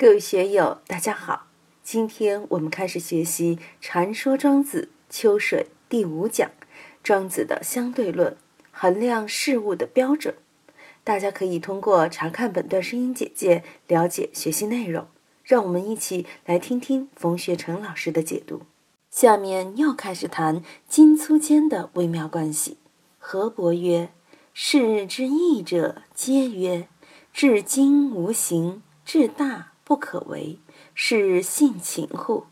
各位学友，大家好！今天我们开始学习《传说庄子·秋水》第五讲，庄子的相对论，衡量事物的标准。大家可以通过查看本段声音简介了解学习内容。让我们一起来听听冯学成老师的解读。下面又开始谈金粗间的微妙关系。河伯曰：“事之义者，皆曰至精无形，至大。”不可为，是性情乎？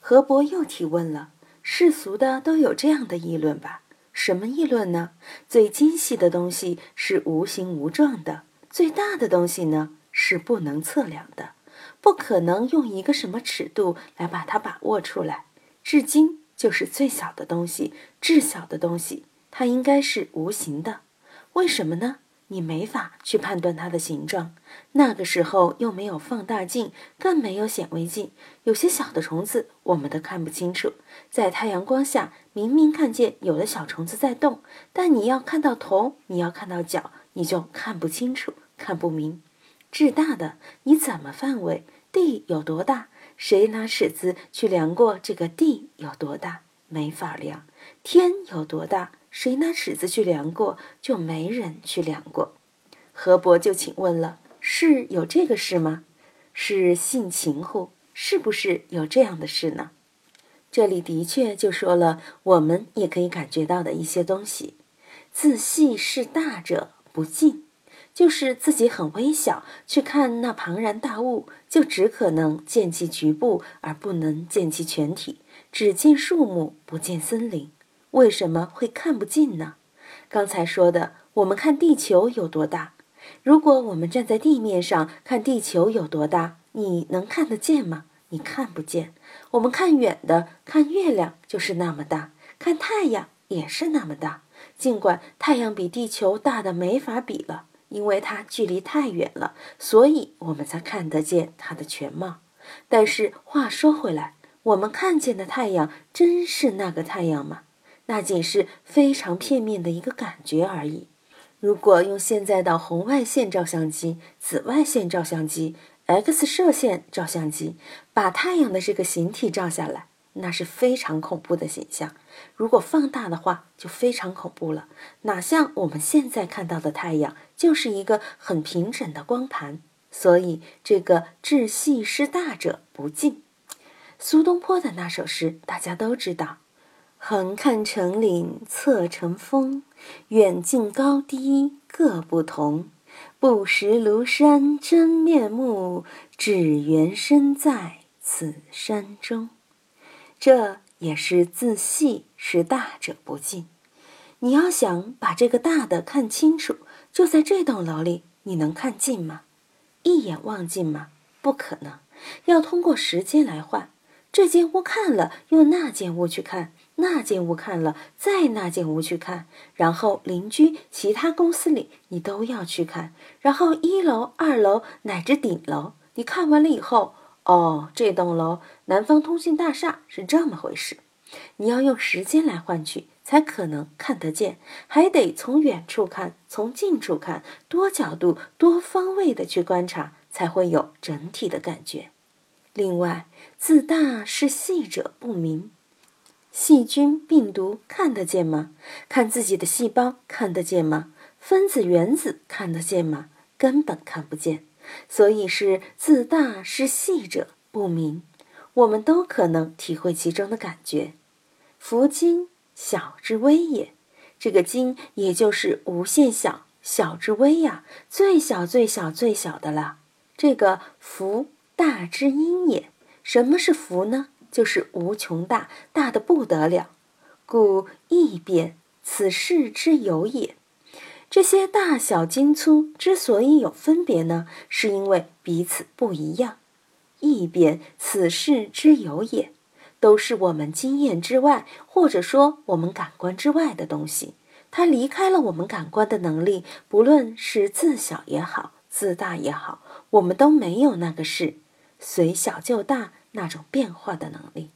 何伯又提问了：世俗的都有这样的议论吧？什么议论呢？最精细的东西是无形无状的，最大的东西呢是不能测量的，不可能用一个什么尺度来把它把握出来。至今就是最小的东西，至小的东西它应该是无形的，为什么呢？你没法去判断它的形状，那个时候又没有放大镜，更没有显微镜，有些小的虫子我们都看不清楚。在太阳光下，明明看见有的小虫子在动，但你要看到头，你要看到脚，你就看不清楚，看不明。至大的，你怎么范围？地有多大？谁拿尺子去量过这个地有多大？没法量。天有多大？谁拿尺子去量过，就没人去量过。何伯就请问了：是有这个事吗？是性情乎？是不是有这样的事呢？这里的确就说了我们也可以感觉到的一些东西。自细视大者不近，就是自己很微小，去看那庞然大物，就只可能见其局部，而不能见其全体，只见树木，不见森林。为什么会看不进呢？刚才说的，我们看地球有多大？如果我们站在地面上看地球有多大，你能看得见吗？你看不见。我们看远的，看月亮就是那么大，看太阳也是那么大。尽管太阳比地球大的没法比了，因为它距离太远了，所以我们才看得见它的全貌。但是话说回来，我们看见的太阳真是那个太阳吗？那仅是非常片面的一个感觉而已。如果用现在的红外线照相机、紫外线照相机、X 射线照相机把太阳的这个形体照下来，那是非常恐怖的形象。如果放大的话，就非常恐怖了。哪像我们现在看到的太阳，就是一个很平整的光盘。所以，这个至细失大者不敬。苏东坡的那首诗，大家都知道。横看成岭侧成峰，远近高低各不同。不识庐山真面目，只缘身在此山中。这也是自细是大者不近。你要想把这个大的看清楚，就在这栋楼里，你能看近吗？一眼望尽吗？不可能，要通过时间来换。这间屋看了，用那间屋去看。那间屋看了，再那间屋去看，然后邻居、其他公司里你都要去看，然后一楼、二楼乃至顶楼，你看完了以后，哦，这栋楼南方通信大厦是这么回事。你要用时间来换取，才可能看得见，还得从远处看，从近处看，多角度、多方位的去观察，才会有整体的感觉。另外，自大是细者不明。细菌、病毒看得见吗？看自己的细胞看得见吗？分子、原子看得见吗？根本看不见。所以是自大是细者不明。我们都可能体会其中的感觉。福精小之微也，这个精也就是无限小，小之微呀，最小、最小、最小的了。这个福大之阴也。什么是福呢？就是无穷大，大的不得了，故异变，此事之有也。这些大小精粗之所以有分别呢，是因为彼此不一样。异变，此事之有也，都是我们经验之外，或者说我们感官之外的东西。它离开了我们感官的能力，不论是自小也好，自大也好，我们都没有那个事，随小就大。那种变化的能力，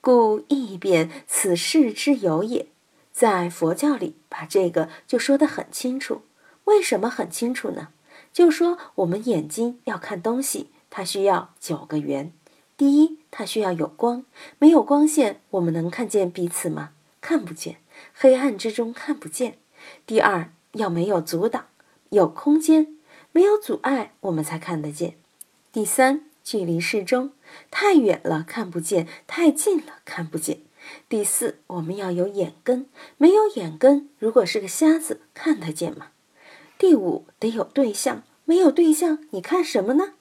故异变，此事之有也。在佛教里，把这个就说得很清楚。为什么很清楚呢？就说我们眼睛要看东西，它需要九个圆。第一，它需要有光，没有光线，我们能看见彼此吗？看不见，黑暗之中看不见。第二，要没有阻挡，有空间，没有阻碍，我们才看得见。第三，距离适中，太远了看不见，太近了看不见。第四，我们要有眼根，没有眼根，如果是个瞎子，看得见吗？第五，得有对象，没有对象，你看什么呢？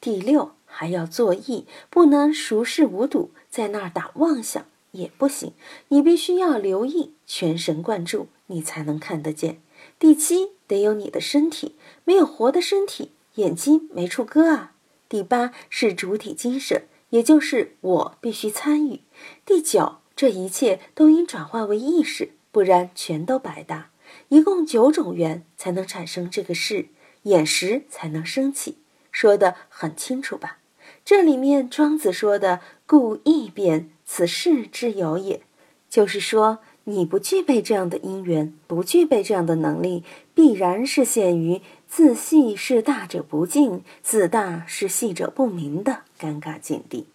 第六，还要作意，不能熟视无睹，在那儿打妄想也不行，你必须要留意，全神贯注，你才能看得见。第七，得有你的身体，没有活的身体，眼睛没处搁啊。第八是主体精神，也就是我必须参与。第九。这一切都应转化为意识，不然全都白搭。一共九种缘才能产生这个事，眼识才能升起。说的很清楚吧？这里面庄子说的“故异变，此事之有也”，就是说你不具备这样的因缘，不具备这样的能力，必然是陷于自细是大者不敬，自大是细者不明的尴尬境地。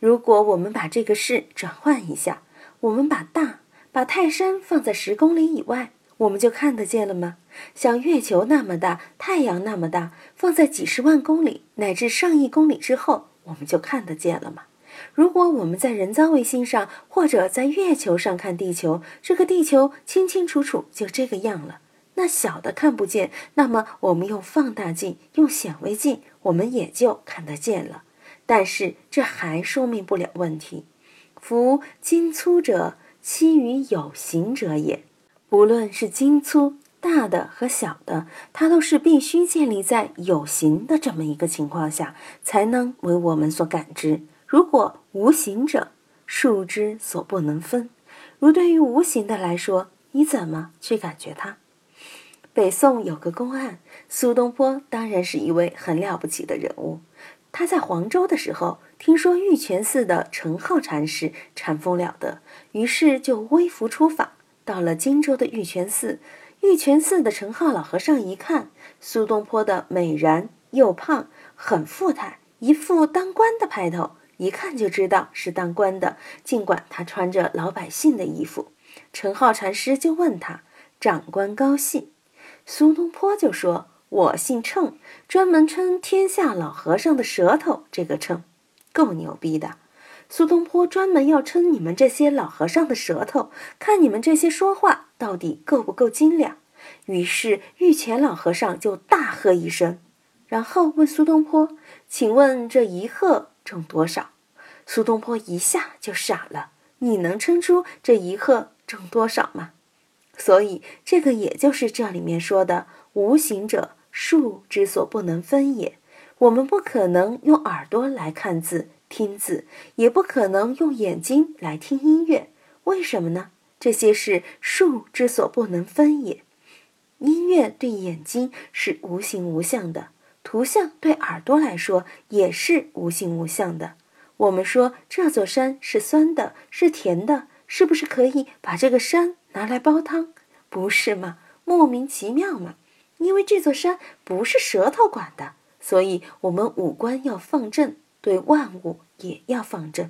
如果我们把这个事转换一下，我们把大把泰山放在十公里以外，我们就看得见了吗？像月球那么大，太阳那么大，放在几十万公里乃至上亿公里之后，我们就看得见了吗？如果我们在人造卫星上或者在月球上看地球，这个地球清清楚楚就这个样了，那小的看不见，那么我们用放大镜、用显微镜，我们也就看得见了。但是这还说明不了问题。夫精粗者，期于有形者也。不论是精粗、大的和小的，它都是必须建立在有形的这么一个情况下，才能为我们所感知。如果无形者，数之所不能分。如对于无形的来说，你怎么去感觉它？北宋有个公案，苏东坡当然是一位很了不起的人物。他在黄州的时候，听说玉泉寺的陈浩禅师禅风了得，于是就微服出访，到了荆州的玉泉寺。玉泉寺的陈浩老和尚一看苏东坡的美然又胖，很富态，一副当官的派头，一看就知道是当官的。尽管他穿着老百姓的衣服，陈浩禅师就问他：“长官高兴？”苏东坡就说。我姓秤，专门称天下老和尚的舌头。这个秤，够牛逼的。苏东坡专门要称你们这些老和尚的舌头，看你们这些说话到底够不够精良。于是御前老和尚就大喝一声，然后问苏东坡：“请问这一鹤重多少？”苏东坡一下就傻了：“你能称出这一鹤重多少吗？”所以这个也就是这里面说的无形者。数之所不能分也，我们不可能用耳朵来看字、听字，也不可能用眼睛来听音乐。为什么呢？这些是数之所不能分也。音乐对眼睛是无形无相的，图像对耳朵来说也是无形无相的。我们说这座山是酸的，是甜的，是不是可以把这个山拿来煲汤？不是吗？莫名其妙嘛。因为这座山不是舌头管的，所以我们五官要放正，对万物也要放正。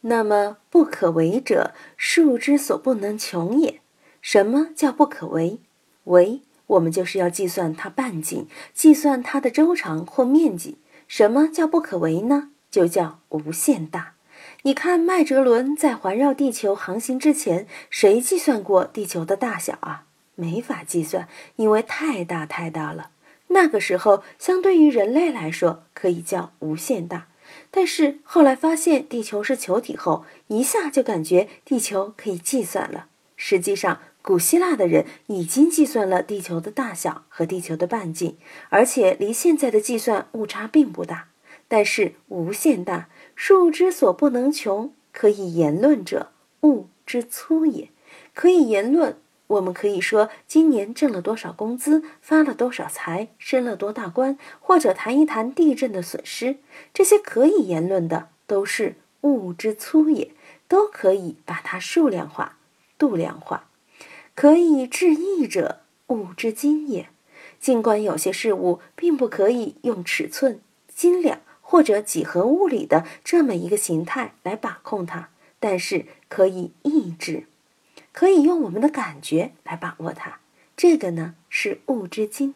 那么不可为者，数之所不能穷也。什么叫不可为？为我们就是要计算它半径，计算它的周长或面积。什么叫不可为呢？就叫无限大。你看麦哲伦在环绕地球航行之前，谁计算过地球的大小啊？没法计算，因为太大太大了。那个时候，相对于人类来说，可以叫无限大。但是后来发现地球是球体后，一下就感觉地球可以计算了。实际上，古希腊的人已经计算了地球的大小和地球的半径，而且离现在的计算误差并不大。但是无限大，数之所不能穷，可以言论者，物之粗也。可以言论。我们可以说，今年挣了多少工资，发了多少财，升了多大官，或者谈一谈地震的损失，这些可以言论的，都是物之粗也，都可以把它数量化、度量化。可以致意者，物之金也。尽管有些事物并不可以用尺寸、斤两或者几何物理的这么一个形态来把控它，但是可以抑制，可以用我们的感觉来把握它。这个呢是物之金。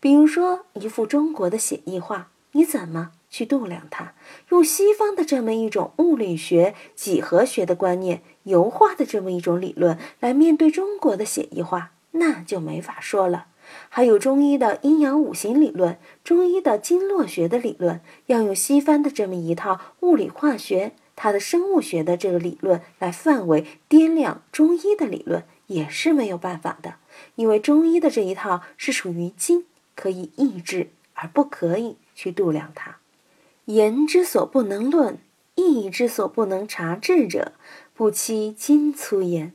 比如说一幅中国的写意画，你怎么去度量它？用西方的这么一种物理学、几何学的观念、油画的这么一种理论来面对中国的写意画，那就没法说了。还有中医的阴阳五行理论，中医的经络学的理论，要用西方的这么一套物理化学、它的生物学的这个理论来范围掂量中医的理论，也是没有办法的。因为中医的这一套是属于精，可以抑制，而不可以去度量它。言之所不能论，意之所不能察治者，不期今粗言。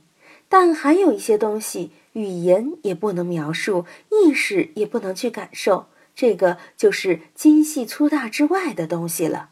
但还有一些东西。语言也不能描述，意识也不能去感受，这个就是精细粗大之外的东西了，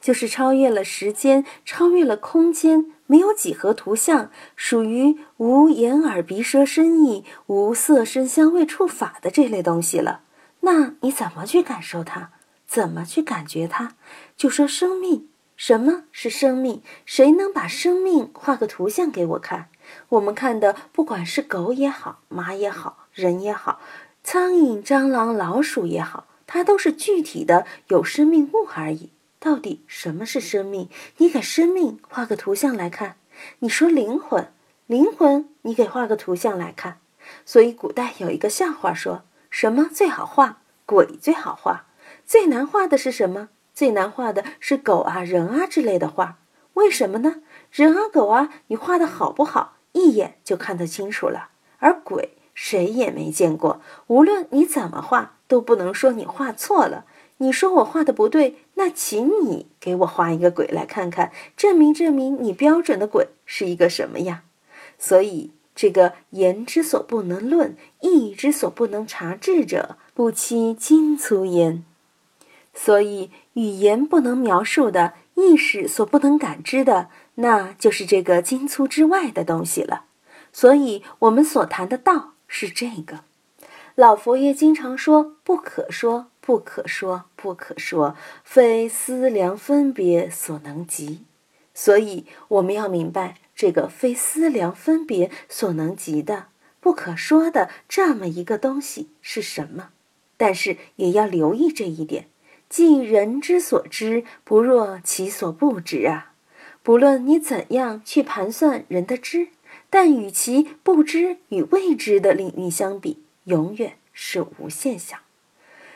就是超越了时间，超越了空间，没有几何图像，属于无眼耳鼻舌身意、无色声香味触法的这类东西了。那你怎么去感受它？怎么去感觉它？就说生命，什么是生命？谁能把生命画个图像给我看？我们看的，不管是狗也好，马也好，人也好，苍蝇、蟑螂、老鼠也好，它都是具体的有生命物而已。到底什么是生命？你给生命画个图像来看。你说灵魂，灵魂，你给画个图像来看。所以古代有一个笑话，说什么最好画？鬼最好画。最难画的是什么？最难画的是狗啊、人啊之类的画。为什么呢？人啊、狗啊，你画的好不好？一眼就看得清楚了，而鬼谁也没见过。无论你怎么画，都不能说你画错了。你说我画的不对，那请你给我画一个鬼来看看，证明证明你标准的鬼是一个什么样。所以，这个言之所不能论，意之所不能察治者，不期金粗言。所以，语言不能描述的，意识所不能感知的。那就是这个精粗之外的东西了，所以我们所谈的道是这个。老佛爷经常说：“不可说，不可说，不可说，非思量分别所能及。”所以我们要明白这个非思量分别所能及的、不可说的这么一个东西是什么。但是也要留意这一点：即人之所知，不若其所不知啊。不论你怎样去盘算人的知，但与其不知与未知的领域相比，永远是无限小。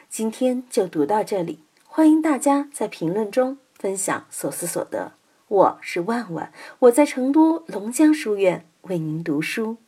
今天就读到这里，欢迎大家在评论中分享所思所得。我是万万，我在成都龙江书院为您读书。